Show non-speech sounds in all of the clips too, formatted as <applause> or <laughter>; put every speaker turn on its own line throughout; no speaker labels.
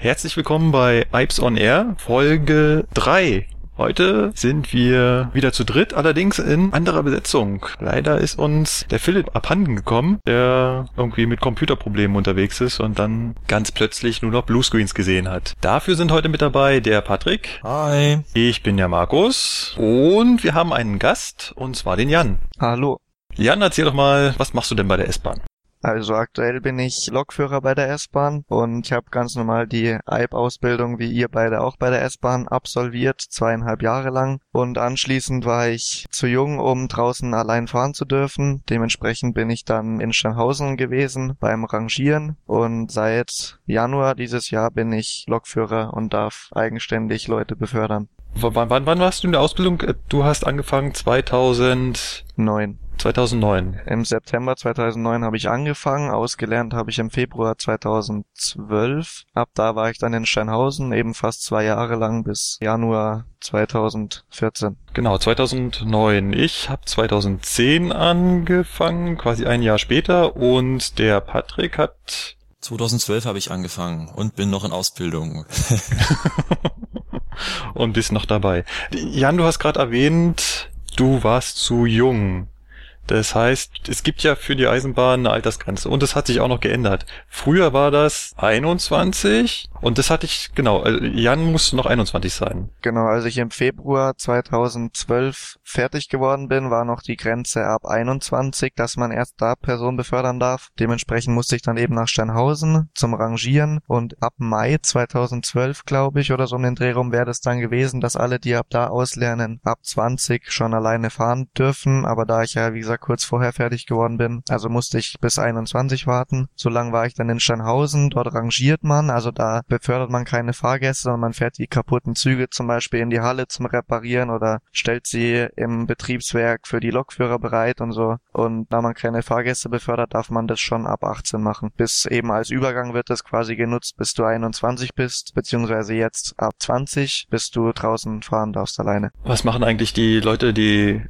Herzlich willkommen bei Ipes on Air, Folge 3. Heute sind wir wieder zu dritt, allerdings in anderer Besetzung. Leider ist uns der Philipp abhanden gekommen, der irgendwie mit Computerproblemen unterwegs ist und dann ganz plötzlich nur noch Bluescreens gesehen hat. Dafür sind heute mit dabei der Patrick.
Hi.
Ich bin der Markus. Und wir haben einen Gast, und zwar den Jan.
Hallo.
Jan, erzähl doch mal, was machst du denn bei der S-Bahn?
Also aktuell bin ich Lokführer bei der S-Bahn und ich habe ganz normal die EIB-Ausbildung wie ihr beide auch bei der S-Bahn absolviert, zweieinhalb Jahre lang. Und anschließend war ich zu jung, um draußen allein fahren zu dürfen. Dementsprechend bin ich dann in Steinhausen gewesen beim Rangieren und seit Januar dieses Jahr bin ich Lokführer und darf eigenständig Leute befördern.
W wann, wann warst du in der Ausbildung? Du hast angefangen 2009. 2009.
Im September 2009 habe ich angefangen, ausgelernt habe ich im Februar 2012. Ab da war ich dann in Steinhausen, eben fast zwei Jahre lang bis Januar 2014.
Genau, 2009. Ich habe 2010 angefangen, quasi ein Jahr später und der Patrick hat
2012 habe ich angefangen und bin noch in Ausbildung. <laughs>
und bist noch dabei. Jan, du hast gerade erwähnt, du warst zu jung. Das heißt, es gibt ja für die Eisenbahn eine Altersgrenze und das hat sich auch noch geändert. Früher war das 21 und das hatte ich, genau, äh, Jan musste noch 21 sein.
Genau, als ich im Februar 2012 fertig geworden bin, war noch die Grenze ab 21, dass man erst da Person befördern darf. Dementsprechend musste ich dann eben nach Steinhausen zum Rangieren und ab Mai 2012, glaube ich, oder so um den Dreh rum wäre das dann gewesen, dass alle, die ab da auslernen, ab 20 schon alleine fahren dürfen. Aber da ich ja, wie gesagt, kurz vorher fertig geworden bin, also musste ich bis 21 warten. So lang war ich dann in Steinhausen, dort rangiert man, also da befördert man keine Fahrgäste, sondern man fährt die kaputten Züge zum Beispiel in die Halle zum Reparieren oder stellt sie im Betriebswerk für die Lokführer bereit und so. Und da man keine Fahrgäste befördert, darf man das schon ab 18 machen. Bis eben als Übergang wird das quasi genutzt, bis du 21 bist, beziehungsweise jetzt ab 20, bis du draußen fahren darfst alleine.
Was machen eigentlich die Leute, die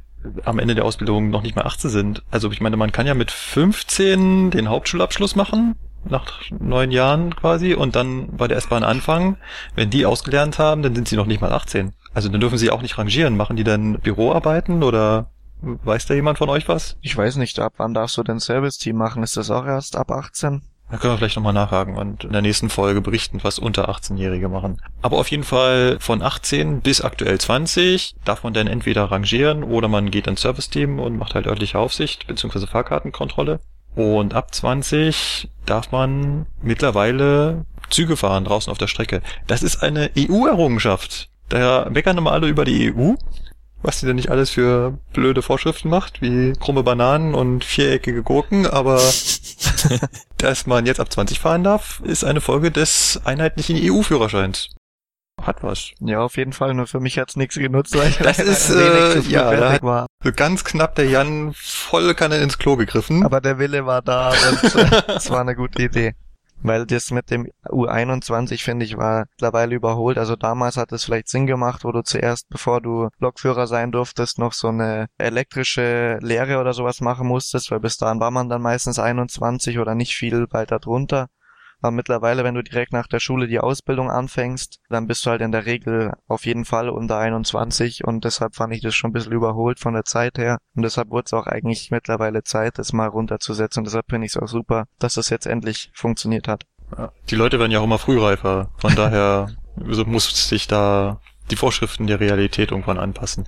am Ende der Ausbildung noch nicht mal 18 sind? Also ich meine, man kann ja mit 15 den Hauptschulabschluss machen nach neun Jahren quasi und dann bei der S-Bahn anfangen. Wenn die ausgelernt haben, dann sind sie noch nicht mal 18. Also dann dürfen sie auch nicht rangieren. Machen die dann Büroarbeiten oder weiß da jemand von euch was?
Ich weiß nicht, ab wann darfst du denn Service-Team machen? Ist das auch erst ab 18?
Da können wir vielleicht nochmal nachhaken und in der nächsten Folge berichten, was unter 18-Jährige machen. Aber auf jeden Fall von 18 bis aktuell 20 darf man dann entweder rangieren oder man geht ins Service-Team und macht halt örtliche Aufsicht bzw. Fahrkartenkontrolle. Und ab 20 darf man mittlerweile Züge fahren draußen auf der Strecke. Das ist eine EU-Errungenschaft. Da meckern immer alle über die EU, was sie denn nicht alles für blöde Vorschriften macht, wie krumme Bananen und viereckige Gurken, aber <laughs> dass man jetzt ab 20 fahren darf, ist eine Folge des einheitlichen EU-Führerscheins hat was.
Ja, auf jeden Fall. Nur für mich hat's nichts genutzt, weil
das ist äh, ja da hat war. ganz knapp der Jan voll kann er ins Klo gegriffen.
Aber der Wille war da und <laughs> es war eine gute Idee. Weil das mit dem U21, finde ich, war mittlerweile überholt. Also damals hat es vielleicht Sinn gemacht, wo du zuerst, bevor du Lokführer sein durftest, noch so eine elektrische Lehre oder sowas machen musstest, weil bis dahin war man dann meistens 21 oder nicht viel weiter drunter. Aber mittlerweile, wenn du direkt nach der Schule die Ausbildung anfängst, dann bist du halt in der Regel auf jeden Fall unter 21 und deshalb fand ich das schon ein bisschen überholt von der Zeit her. Und deshalb wurde es auch eigentlich mittlerweile Zeit, das mal runterzusetzen. Und deshalb finde ich es auch super, dass das jetzt endlich funktioniert hat.
Die Leute werden ja auch immer frühreifer. Von daher <laughs> muss sich da die Vorschriften der Realität irgendwann anpassen.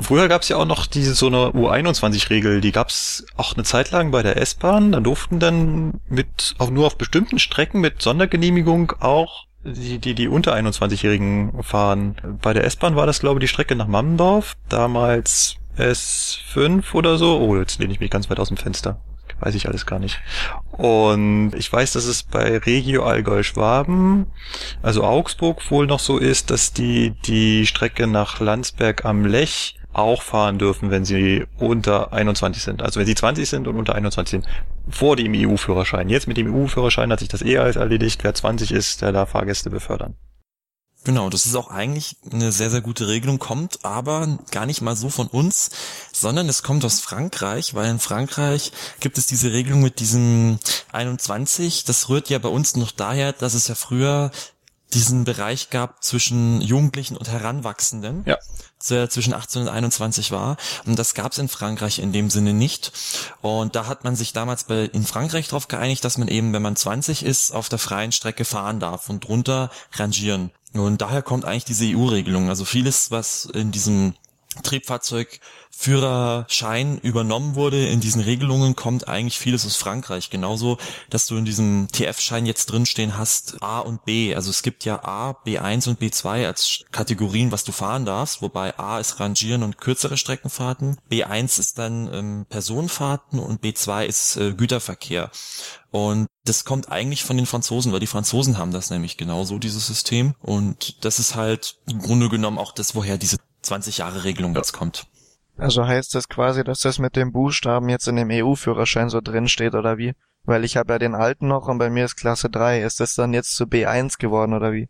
Früher gab es ja auch noch diese so eine U21-Regel, die gab es auch eine Zeit lang bei der S-Bahn. Da durften dann mit auch nur auf bestimmten Strecken mit Sondergenehmigung auch die, die, die unter 21-Jährigen fahren. Bei der S-Bahn war das, glaube ich, die Strecke nach Mammendorf. Damals S5 oder so. Oh, jetzt lehne ich mich ganz weit aus dem Fenster. Weiß ich alles gar nicht. Und ich weiß, dass es bei Regio Allgäu Schwaben, also Augsburg, wohl noch so ist, dass die die Strecke nach Landsberg am Lech auch fahren dürfen, wenn sie unter 21 sind. Also wenn sie 20 sind und unter 21 sind. Vor dem EU-Führerschein. Jetzt mit dem EU-Führerschein hat sich das eh alles erledigt. Wer 20 ist, der darf Fahrgäste befördern.
Genau, das ist auch eigentlich eine sehr, sehr gute Regelung, kommt aber gar nicht mal so von uns, sondern es kommt aus Frankreich, weil in Frankreich gibt es diese Regelung mit diesem 21. Das rührt ja bei uns noch daher, dass es ja früher diesen Bereich gab zwischen Jugendlichen und Heranwachsenden,
Ja.
der zwischen 18 und 21 war. Und das gab es in Frankreich in dem Sinne nicht. Und da hat man sich damals bei, in Frankreich darauf geeinigt, dass man eben, wenn man 20 ist, auf der freien Strecke fahren darf und drunter rangieren. Und daher kommt eigentlich diese EU-Regelung. Also vieles, was in diesem Triebfahrzeugführerschein übernommen wurde in diesen Regelungen, kommt eigentlich vieles aus Frankreich. Genauso, dass du in diesem TF-Schein jetzt drinstehen hast A und B. Also es gibt ja A, B1 und B2 als Kategorien, was du fahren darfst, wobei A ist Rangieren und kürzere Streckenfahrten, B1 ist dann ähm, Personenfahrten und B2 ist äh, Güterverkehr. Und das kommt eigentlich von den Franzosen, weil die Franzosen haben das nämlich genauso, dieses System. Und das ist halt im Grunde genommen auch das, woher diese 20 Jahre Regelung jetzt kommt.
Also heißt das quasi, dass das mit dem Buchstaben jetzt in dem EU-Führerschein so drin steht oder wie? Weil ich habe ja den alten noch und bei mir ist Klasse 3. Ist das dann jetzt zu B1 geworden oder wie?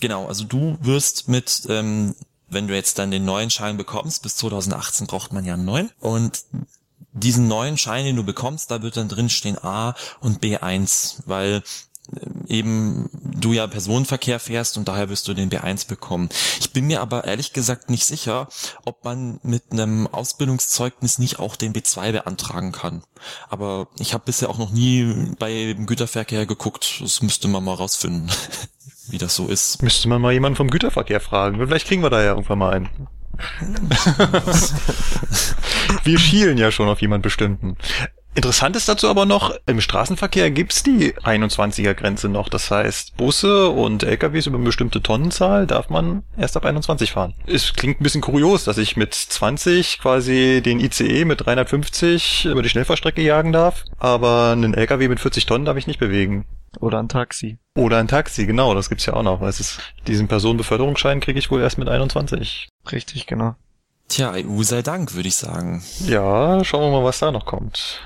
Genau, also du wirst mit, ähm, wenn du jetzt dann den neuen Schein bekommst, bis 2018 braucht man ja einen neuen. Und diesen neuen Schein, den du bekommst, da wird dann drin stehen A und B1, weil eben du ja Personenverkehr fährst und daher wirst du den B1 bekommen. Ich bin mir aber ehrlich gesagt nicht sicher, ob man mit einem Ausbildungszeugnis nicht auch den B2 beantragen kann. Aber ich habe bisher auch noch nie bei dem Güterverkehr geguckt. Das müsste man mal rausfinden, <laughs> wie das so ist.
Müsste man mal jemanden vom Güterverkehr fragen. Vielleicht kriegen wir da ja irgendwann mal einen. <laughs> wir schielen ja schon auf jemand bestimmten. Interessant ist dazu aber noch, im Straßenverkehr gibt's die 21er Grenze noch. Das heißt, Busse und LKWs über eine bestimmte Tonnenzahl darf man erst ab 21 fahren. Es klingt ein bisschen kurios, dass ich mit 20 quasi den ICE mit 350 über die Schnellfahrstrecke jagen darf, aber einen LKW mit 40 Tonnen darf ich nicht bewegen.
Oder ein Taxi.
Oder ein Taxi, genau, das gibt's ja auch noch. Es ist, diesen Personenbeförderungsschein kriege ich wohl erst mit 21.
Richtig, genau.
Tja, EU sei Dank, würde ich sagen.
Ja, schauen wir mal, was da noch kommt.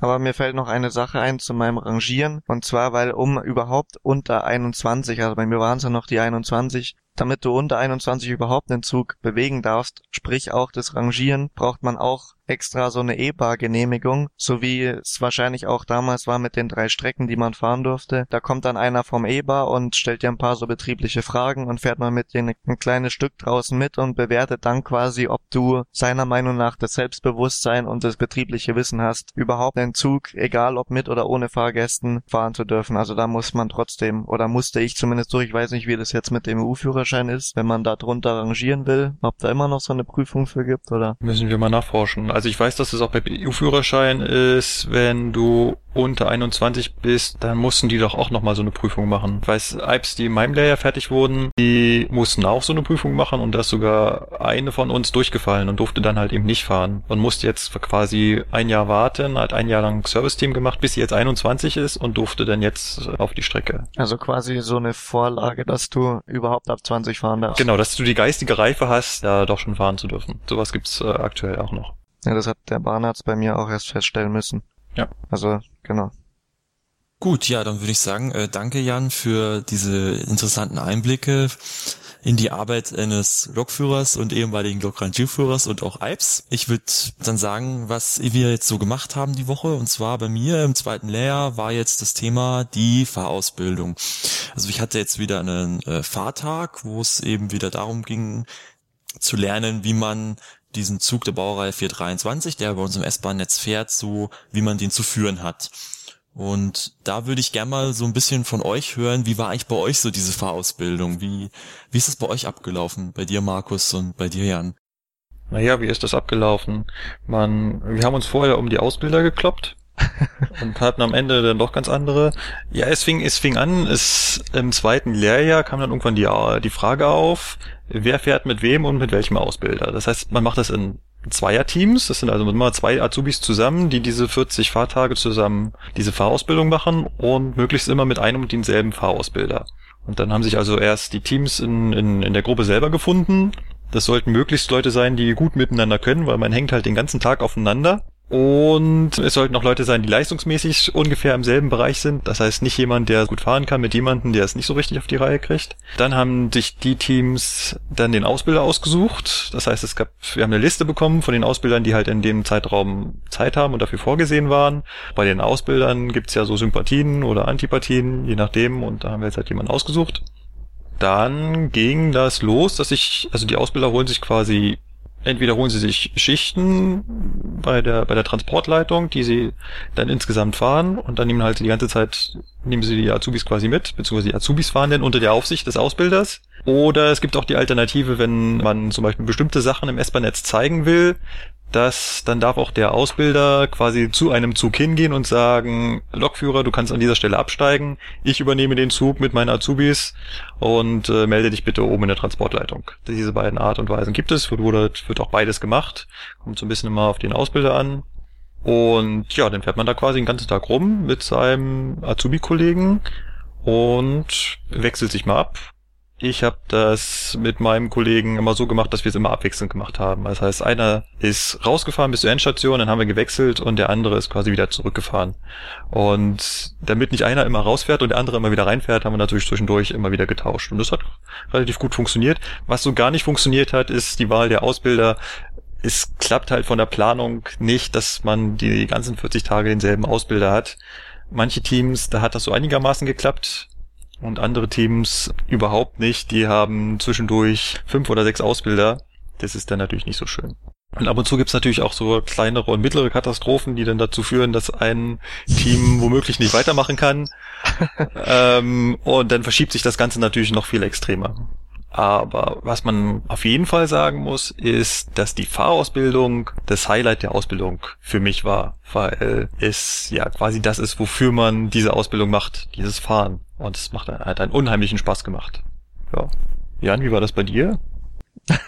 Aber mir fällt noch eine Sache ein zu meinem Rangieren. Und zwar, weil um überhaupt unter 21, also bei mir waren es ja noch die 21, damit du unter 21 überhaupt einen Zug bewegen darfst, sprich auch das Rangieren, braucht man auch extra so eine E-Bar-Genehmigung, so wie es wahrscheinlich auch damals war mit den drei Strecken, die man fahren durfte. Da kommt dann einer vom E-Bar und stellt dir ein paar so betriebliche Fragen und fährt mal mit dir ein kleines Stück draußen mit und bewertet dann quasi, ob du seiner Meinung nach das Selbstbewusstsein und das betriebliche Wissen hast, überhaupt einen Zug, egal ob mit oder ohne Fahrgästen, fahren zu dürfen. Also da muss man trotzdem, oder musste ich zumindest durch, ich weiß nicht, wie das jetzt mit dem EU-Führerschein ist, wenn man da drunter rangieren will, ob da immer noch so eine Prüfung für gibt, oder?
Müssen wir mal nachforschen. Also ich weiß, dass es auch beim EU-Führerschein ist, wenn du unter 21 bist, dann mussten die doch auch nochmal so eine Prüfung machen. Ich weiß, Alps, die in meinem Lehrjahr fertig wurden, die mussten auch so eine Prüfung machen und da ist sogar eine von uns durchgefallen und durfte dann halt eben nicht fahren und musste jetzt quasi ein Jahr warten, hat ein Jahr lang Service-Team gemacht, bis sie jetzt 21 ist und durfte dann jetzt auf die Strecke.
Also quasi so eine Vorlage, dass du überhaupt ab 20 fahren darfst.
Genau, dass du die geistige Reife hast, da doch schon fahren zu dürfen. Sowas gibt's äh, aktuell auch noch.
Ja, das hat der Bahnarzt bei mir auch erst feststellen müssen.
Ja.
Also, genau.
Gut, ja, dann würde ich sagen, äh, danke Jan für diese interessanten Einblicke in die Arbeit eines Lokführers und ehemaligen Lokrangierführers und auch Alps. Ich würde dann sagen, was wir jetzt so gemacht haben die Woche. Und zwar bei mir im zweiten Lehrjahr war jetzt das Thema die Fahrausbildung. Also ich hatte jetzt wieder einen äh, Fahrtag, wo es eben wieder darum ging, zu lernen, wie man diesen Zug der Baureihe 423, der bei uns im S-Bahn-Netz fährt, so wie man den zu führen hat. Und da würde ich gerne mal so ein bisschen von euch hören, wie war eigentlich bei euch so diese Fahrausbildung? Wie, wie ist es bei euch abgelaufen? Bei dir, Markus, und bei dir, Jan?
Naja, wie ist das abgelaufen? Man, wir haben uns vorher um die Ausbilder gekloppt <laughs> und hatten am Ende dann doch ganz andere. Ja, es fing, es fing an, es im zweiten Lehrjahr kam dann irgendwann die, die Frage auf, wer fährt mit wem und mit welchem Ausbilder. Das heißt, man macht das in Zweierteams, das sind also immer zwei Azubis zusammen, die diese 40 Fahrtage zusammen diese Fahrausbildung machen und möglichst immer mit einem und denselben Fahrausbilder. Und dann haben sich also erst die Teams in, in, in der Gruppe selber gefunden. Das sollten möglichst Leute sein, die gut miteinander können, weil man hängt halt den ganzen Tag aufeinander. Und es sollten auch Leute sein, die leistungsmäßig ungefähr im selben Bereich sind. Das heißt nicht jemand, der gut fahren kann mit jemandem, der es nicht so richtig auf die Reihe kriegt. Dann haben sich die Teams dann den Ausbilder ausgesucht. Das heißt, es gab, wir haben eine Liste bekommen von den Ausbildern, die halt in dem Zeitraum Zeit haben und dafür vorgesehen waren. Bei den Ausbildern gibt's ja so Sympathien oder Antipathien, je nachdem. Und da haben wir jetzt halt jemanden ausgesucht. dann ging das los, dass ich, also die Ausbilder holen sich quasi, entweder holen sie sich Schichten bei der, bei der Transportleitung, die sie dann insgesamt fahren und dann nehmen halt die ganze Zeit, nehmen sie die Azubis quasi mit, beziehungsweise die Azubis fahren dann unter der Aufsicht des Ausbilders. Oder es gibt auch die Alternative, wenn man zum Beispiel bestimmte Sachen im S-Bahn-Netz zeigen will, dass dann darf auch der Ausbilder quasi zu einem Zug hingehen und sagen, Lokführer, du kannst an dieser Stelle absteigen, ich übernehme den Zug mit meinen Azubis und äh, melde dich bitte oben in der Transportleitung. Diese beiden Art und Weisen gibt es, wird, wird auch beides gemacht, kommt so ein bisschen immer auf den Ausbilder an. Und ja, dann fährt man da quasi den ganzen Tag rum mit seinem Azubi-Kollegen und wechselt sich mal ab ich habe das mit meinem Kollegen immer so gemacht, dass wir es immer abwechselnd gemacht haben. Das heißt, einer ist rausgefahren bis zur Endstation, dann haben wir gewechselt und der andere ist quasi wieder zurückgefahren. Und damit nicht einer immer rausfährt und der andere immer wieder reinfährt, haben wir natürlich zwischendurch immer wieder getauscht. Und das hat relativ gut funktioniert. Was so gar nicht funktioniert hat, ist die Wahl der Ausbilder. Es klappt halt von der Planung nicht, dass man die ganzen 40 Tage denselben Ausbilder hat. Manche Teams, da hat das so einigermaßen geklappt und andere Teams überhaupt nicht. Die haben zwischendurch fünf oder sechs Ausbilder. Das ist dann natürlich nicht so schön. Und ab und zu gibt's natürlich auch so kleinere und mittlere Katastrophen, die dann dazu führen, dass ein Team womöglich nicht weitermachen kann. <laughs> ähm, und dann verschiebt sich das Ganze natürlich noch viel extremer. Aber was man auf jeden Fall sagen muss, ist, dass die Fahrausbildung das Highlight der Ausbildung für mich war, weil es ja quasi das ist, wofür man diese Ausbildung macht, dieses Fahren. Und es macht hat einen unheimlichen Spaß gemacht. Ja. Jan, wie war das bei dir? <laughs>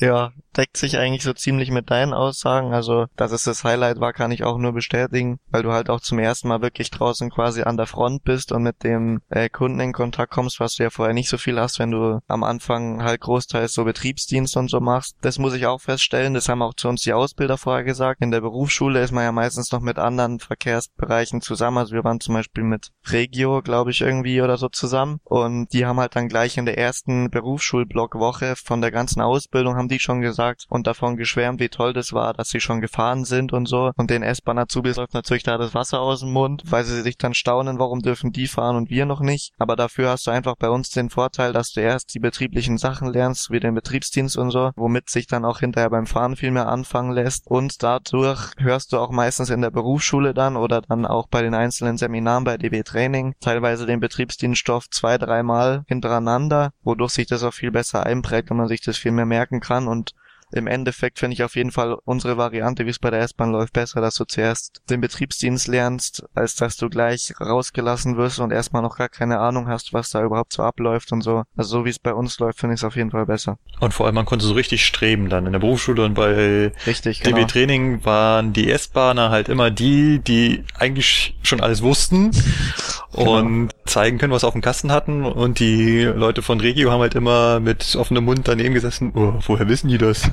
Ja, deckt sich eigentlich so ziemlich mit deinen Aussagen. Also, dass es das Highlight war, kann ich auch nur bestätigen, weil du halt auch zum ersten Mal wirklich draußen quasi an der Front bist und mit dem äh, Kunden in Kontakt kommst, was du ja vorher nicht so viel hast, wenn du am Anfang halt großteils so Betriebsdienst und so machst. Das muss ich auch feststellen. Das haben auch zu uns die Ausbilder vorher gesagt. In der Berufsschule ist man ja meistens noch mit anderen Verkehrsbereichen zusammen. Also wir waren zum Beispiel mit Regio, glaube ich, irgendwie oder so zusammen. Und die haben halt dann gleich in der ersten Berufsschulblockwoche von der ganzen Ausbildung haben haben die schon gesagt und davon geschwärmt, wie toll das war, dass sie schon gefahren sind und so. Und den S-Bahn-Azubis läuft natürlich da das Wasser aus dem Mund, weil sie sich dann staunen, warum dürfen die fahren und wir noch nicht. Aber dafür hast du einfach bei uns den Vorteil, dass du erst die betrieblichen Sachen lernst, wie den Betriebsdienst und so, womit sich dann auch hinterher beim Fahren viel mehr anfangen lässt. Und dadurch hörst du auch meistens in der Berufsschule dann oder dann auch bei den einzelnen Seminaren bei DB Training teilweise den Betriebsdienststoff zwei, dreimal hintereinander, wodurch sich das auch viel besser einprägt und man sich das viel mehr merken kann kann und im Endeffekt finde ich auf jeden Fall unsere Variante, wie es bei der S-Bahn läuft, besser, dass du zuerst den Betriebsdienst lernst, als dass du gleich rausgelassen wirst und erstmal noch gar keine Ahnung hast, was da überhaupt so abläuft und so. Also so wie es bei uns läuft, finde ich es auf jeden Fall besser.
Und vor allem, man konnte so richtig streben dann in der Berufsschule und bei richtig, DB genau. Training waren die S-Bahner halt immer die, die eigentlich schon alles wussten <laughs> genau. und zeigen können, was auf dem Kasten hatten und die Leute von Regio haben halt immer mit offenem Mund daneben gesessen, oh, woher wissen die das?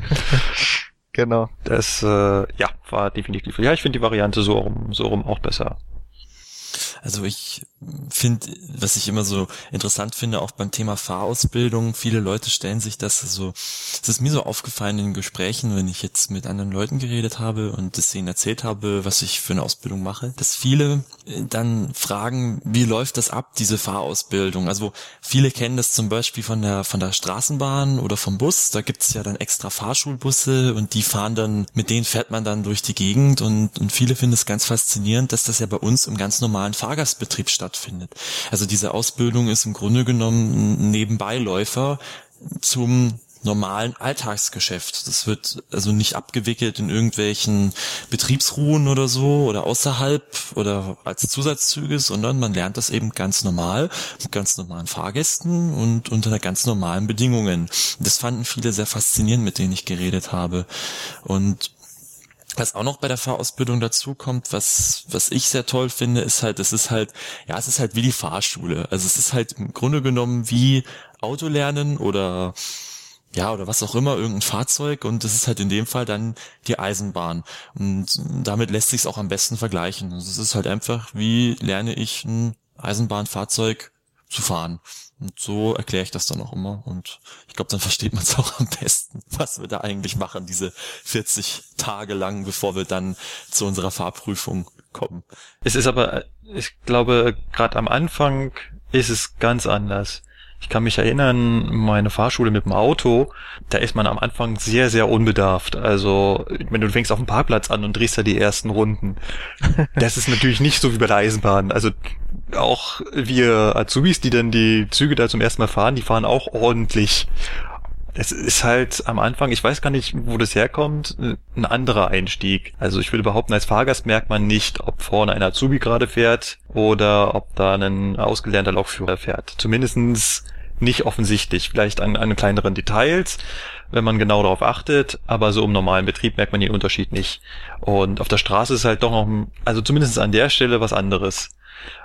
Genau.
Das äh, ja war definitiv. Ja, ich finde die Variante so rum, so rum auch besser.
Also ich finde, was ich immer so interessant finde, auch beim Thema Fahrausbildung, viele Leute stellen sich das so, es ist mir so aufgefallen in Gesprächen, wenn ich jetzt mit anderen Leuten geredet habe und es ihnen erzählt habe, was ich für eine Ausbildung mache, dass viele äh, dann fragen, wie läuft das ab, diese Fahrausbildung? Also viele kennen das zum Beispiel von der, von der Straßenbahn oder vom Bus, da gibt es ja dann extra Fahrschulbusse und die fahren dann, mit denen fährt man dann durch die Gegend und, und viele finden es ganz faszinierend, dass das ja bei uns im ganz normalen Fahrgastbetrieb stattfindet. Also diese Ausbildung ist im Grunde genommen ein Nebenbeiläufer zum normalen Alltagsgeschäft. Das wird also nicht abgewickelt in irgendwelchen Betriebsruhen oder so oder außerhalb oder als Zusatzzüge, sondern man lernt das eben ganz normal mit ganz normalen Fahrgästen und unter ganz normalen Bedingungen. Das fanden viele sehr faszinierend, mit denen ich geredet habe. Und was auch noch bei der Fahrausbildung dazu kommt, was, was ich sehr toll finde, ist halt, es ist halt, ja, es ist halt wie die Fahrschule. Also es ist halt im Grunde genommen wie Autolernen oder ja, oder was auch immer, irgendein Fahrzeug und das ist halt in dem Fall dann die Eisenbahn. Und damit lässt sich es auch am besten vergleichen. Also es ist halt einfach, wie lerne ich ein Eisenbahnfahrzeug zu fahren. Und so erkläre ich das dann auch immer. Und ich glaube, dann versteht man es auch am besten, <laughs> was wir da eigentlich machen, diese 40 Tage lang, bevor wir dann zu unserer Fahrprüfung kommen.
Es ist aber, ich glaube, gerade am Anfang ist es ganz anders. Ich kann mich erinnern, meine Fahrschule mit dem Auto, da ist man am Anfang sehr, sehr unbedarft. Also, wenn du fängst auf dem Parkplatz an und drehst da die ersten Runden. <laughs> Das ist natürlich nicht so wie bei der Eisenbahn. Also, auch wir Azubis, die dann die Züge da zum ersten Mal fahren, die fahren auch ordentlich es ist halt am Anfang, ich weiß gar nicht, wo das herkommt, ein anderer Einstieg. Also ich würde behaupten, als Fahrgast merkt man nicht, ob vorne ein Azubi gerade fährt oder ob da ein ausgelernter Lokführer fährt. Zumindestens nicht offensichtlich. Vielleicht an, an kleineren Details, wenn man genau darauf achtet, aber so im normalen Betrieb merkt man den Unterschied nicht. Und auf der Straße ist halt doch noch, also zumindest an der Stelle was anderes.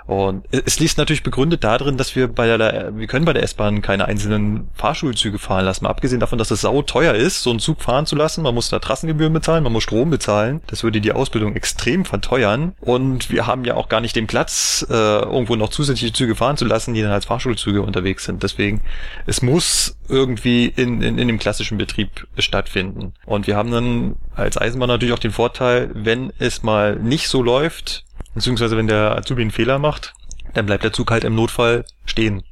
Und es liegt natürlich begründet darin, dass wir bei der, wir können bei der S-Bahn keine einzelnen Fahrschulzüge fahren lassen. Mal abgesehen davon, dass es sau teuer ist, so einen Zug fahren zu lassen. Man muss da Trassengebühren bezahlen, man muss Strom bezahlen. Das würde die Ausbildung extrem verteuern. Und wir haben ja auch gar nicht den Platz, äh, irgendwo noch zusätzliche Züge fahren zu lassen, die dann als Fahrschulzüge unterwegs sind. Deswegen, es muss irgendwie in, in, in dem klassischen Betrieb stattfinden. Und wir haben dann als Eisenbahn natürlich auch den Vorteil, wenn es mal nicht so läuft, Beziehungsweise wenn der Azubi einen Fehler macht, dann bleibt der Zug halt im Notfall stehen.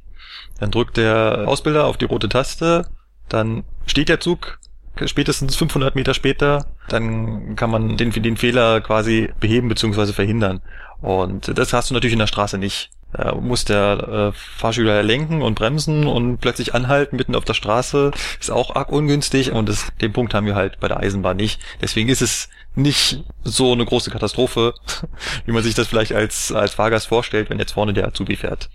Dann drückt der Ausbilder auf die rote Taste, dann steht der Zug spätestens 500 Meter später, dann kann man den, den Fehler quasi beheben bzw. verhindern. Und das hast du natürlich in der Straße nicht. Da muss der äh, Fahrschüler lenken und bremsen und plötzlich anhalten mitten auf der Straße. Ist auch arg ungünstig und das, den Punkt haben wir halt bei der Eisenbahn nicht. Deswegen ist es nicht so eine große Katastrophe, <laughs> wie man sich das vielleicht als, als Fahrgast vorstellt, wenn jetzt vorne der Azubi fährt.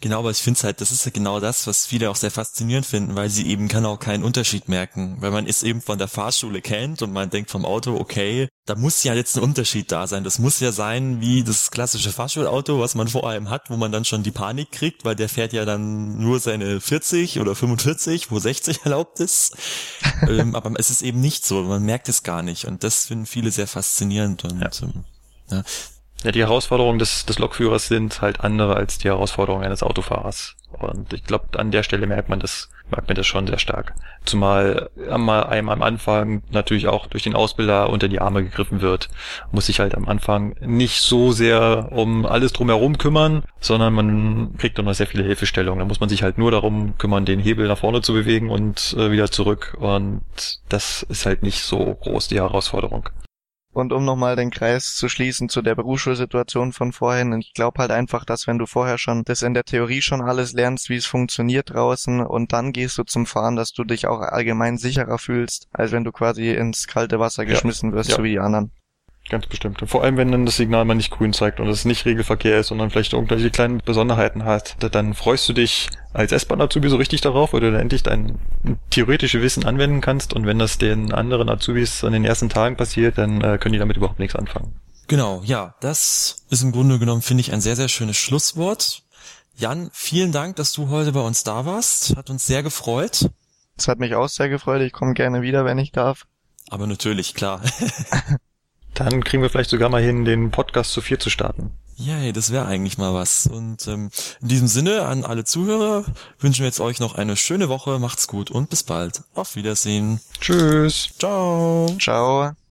Genau, aber ich finde halt, das ist ja genau das, was viele auch sehr faszinierend finden, weil sie eben kann auch keinen Unterschied merken, weil man es eben von der Fahrschule kennt und man denkt vom Auto, okay, da muss ja jetzt ein Unterschied da sein. Das muss ja sein wie das klassische Fahrschulauto, was man vor allem hat, wo man dann schon die Panik kriegt, weil der fährt ja dann nur seine 40 oder 45, wo 60 <laughs> erlaubt ist. ähm, aber es ist eben nicht so, man merkt es gar nicht und das finden viele sehr faszinierend und ja. Ähm, ja.
Ja, die Herausforderungen des, des Lokführers sind halt andere als die Herausforderungen eines Autofahrers. Und ich glaube, an der Stelle merkt man das, merkt man das schon sehr stark. Zumal einem am Anfang natürlich auch durch den Ausbilder unter die Arme gegriffen wird, muss sich halt am Anfang nicht so sehr um alles drumherum kümmern, sondern man kriegt dann noch sehr viele Hilfestellungen. Da muss man sich halt nur darum kümmern, den Hebel nach vorne zu bewegen und äh, wieder zurück. Und das ist halt nicht so groß die Herausforderung.
Und um nochmal den Kreis zu schließen zu der Berufsschulsituation von vorhin, ich glaube halt einfach, dass wenn du vorher schon das in der Theorie schon alles lernst, wie es funktioniert draußen und dann gehst du zum Fahren, dass du dich auch allgemein sicherer fühlst, als wenn du quasi ins kalte Wasser geschmissen wirst, ja. so wie die anderen.
Ganz bestimmt. Und vor allem, wenn dann das Signal mal nicht grün zeigt und es nicht Regelverkehr ist, sondern vielleicht irgendwelche kleinen Besonderheiten hat, dann freust du dich als S-Bahn-Azubi so richtig darauf, weil du dann endlich dein theoretische Wissen anwenden kannst und wenn das den anderen Azubis an den ersten Tagen passiert, dann äh, können die damit überhaupt nichts anfangen.
Genau, ja, das ist im Grunde genommen, finde ich, ein sehr, sehr schönes Schlusswort. Jan, vielen Dank, dass du heute bei uns da warst. Hat uns sehr gefreut.
Es hat mich auch sehr gefreut. Ich komme gerne wieder, wenn ich darf.
Aber natürlich, klar. <laughs>
Dann kriegen wir vielleicht sogar mal hin, den Podcast zu vier zu starten.
Ja, das wäre eigentlich mal was. Und ähm, in diesem Sinne an alle Zuhörer wünschen wir jetzt euch noch eine schöne Woche. Macht's gut und bis bald. Auf Wiedersehen.
Tschüss.
Ciao.
Ciao.